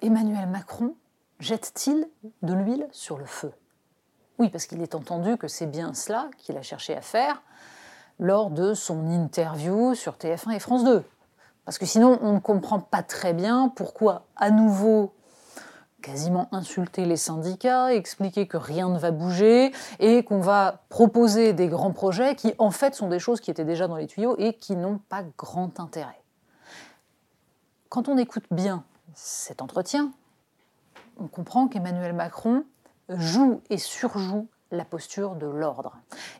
Emmanuel Macron jette-t-il de l'huile sur le feu? Oui, parce qu'il est entendu que c'est bien cela qu'il a cherché à faire lors de son interview sur TF1 et France 2. Parce que sinon, on ne comprend pas très bien pourquoi, à nouveau, quasiment insulter les syndicats, expliquer que rien ne va bouger et qu'on va proposer des grands projets qui, en fait, sont des choses qui étaient déjà dans les tuyaux et qui n'ont pas grand intérêt. Quand on écoute bien cet entretien, on comprend qu'Emmanuel Macron joue et surjoue la posture de l'ordre.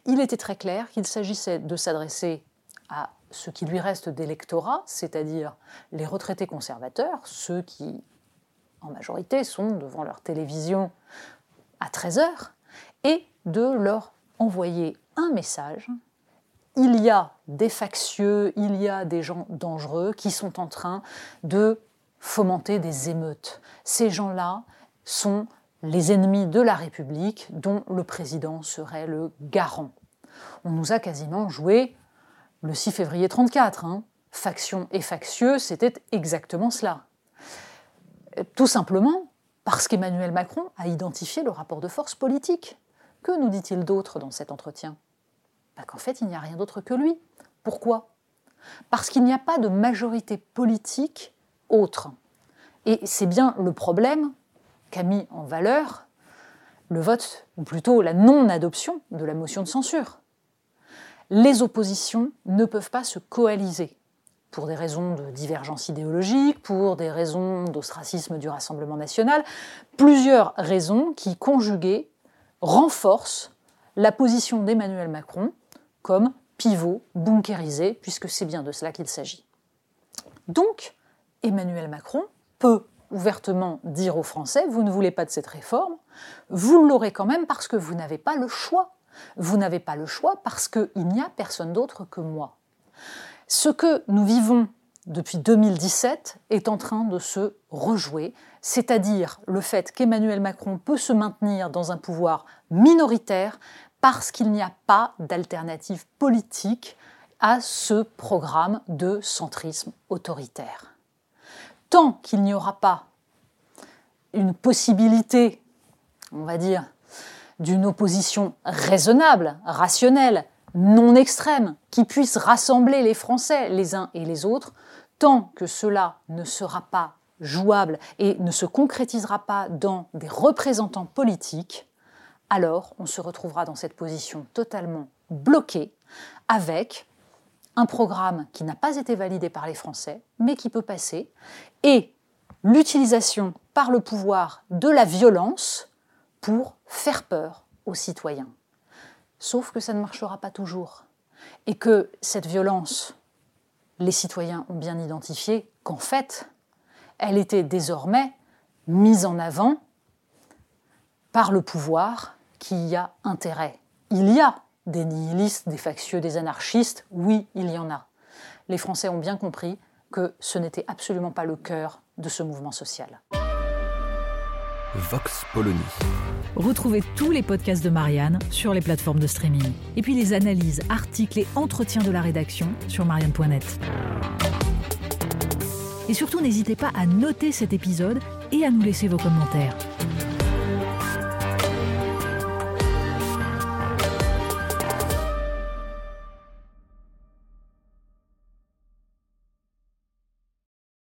Il était très clair qu'il s'agissait de s'adresser à ce qui lui reste d'électorat, c'est-à-dire les retraités conservateurs, ceux qui, en majorité, sont devant leur télévision à 13 heures, et de leur envoyer un message. Il y a des factieux, il y a des gens dangereux qui sont en train de fomenter des émeutes. Ces gens-là sont les ennemis de la République dont le président serait le garant. On nous a quasiment joué le 6 février 34. Hein. Faction et factieux, c'était exactement cela. Tout simplement parce qu'Emmanuel Macron a identifié le rapport de force politique. Que nous dit-il d'autre dans cet entretien? Bah, Qu'en fait, il n'y a rien d'autre que lui. Pourquoi? Parce qu'il n'y a pas de majorité politique autre. Et c'est bien le problème qu'a mis en valeur le vote, ou plutôt la non-adoption de la motion de censure. Les oppositions ne peuvent pas se coaliser pour des raisons de divergence idéologique, pour des raisons d'ostracisme du Rassemblement national, plusieurs raisons qui, conjuguées, renforcent la position d'Emmanuel Macron comme pivot bunkérisé, puisque c'est bien de cela qu'il s'agit. Donc, Emmanuel Macron peut ouvertement dire aux Français, vous ne voulez pas de cette réforme, vous l'aurez quand même parce que vous n'avez pas le choix. Vous n'avez pas le choix parce qu'il n'y a personne d'autre que moi. Ce que nous vivons depuis 2017 est en train de se rejouer, c'est-à-dire le fait qu'Emmanuel Macron peut se maintenir dans un pouvoir minoritaire parce qu'il n'y a pas d'alternative politique à ce programme de centrisme autoritaire. Tant qu'il n'y aura pas une possibilité, on va dire, d'une opposition raisonnable, rationnelle, non extrême, qui puisse rassembler les Français les uns et les autres, tant que cela ne sera pas jouable et ne se concrétisera pas dans des représentants politiques, alors on se retrouvera dans cette position totalement bloquée avec un programme qui n'a pas été validé par les Français, mais qui peut passer, et l'utilisation par le pouvoir de la violence pour faire peur aux citoyens. Sauf que ça ne marchera pas toujours. Et que cette violence, les citoyens ont bien identifié qu'en fait, elle était désormais mise en avant par le pouvoir qui y a intérêt. Il y a des nihilistes, des factieux, des anarchistes, oui, il y en a. Les Français ont bien compris que ce n'était absolument pas le cœur de ce mouvement social. Vox Polony. Retrouvez tous les podcasts de Marianne sur les plateformes de streaming. Et puis les analyses, articles et entretiens de la rédaction sur marianne.net. Et surtout, n'hésitez pas à noter cet épisode et à nous laisser vos commentaires.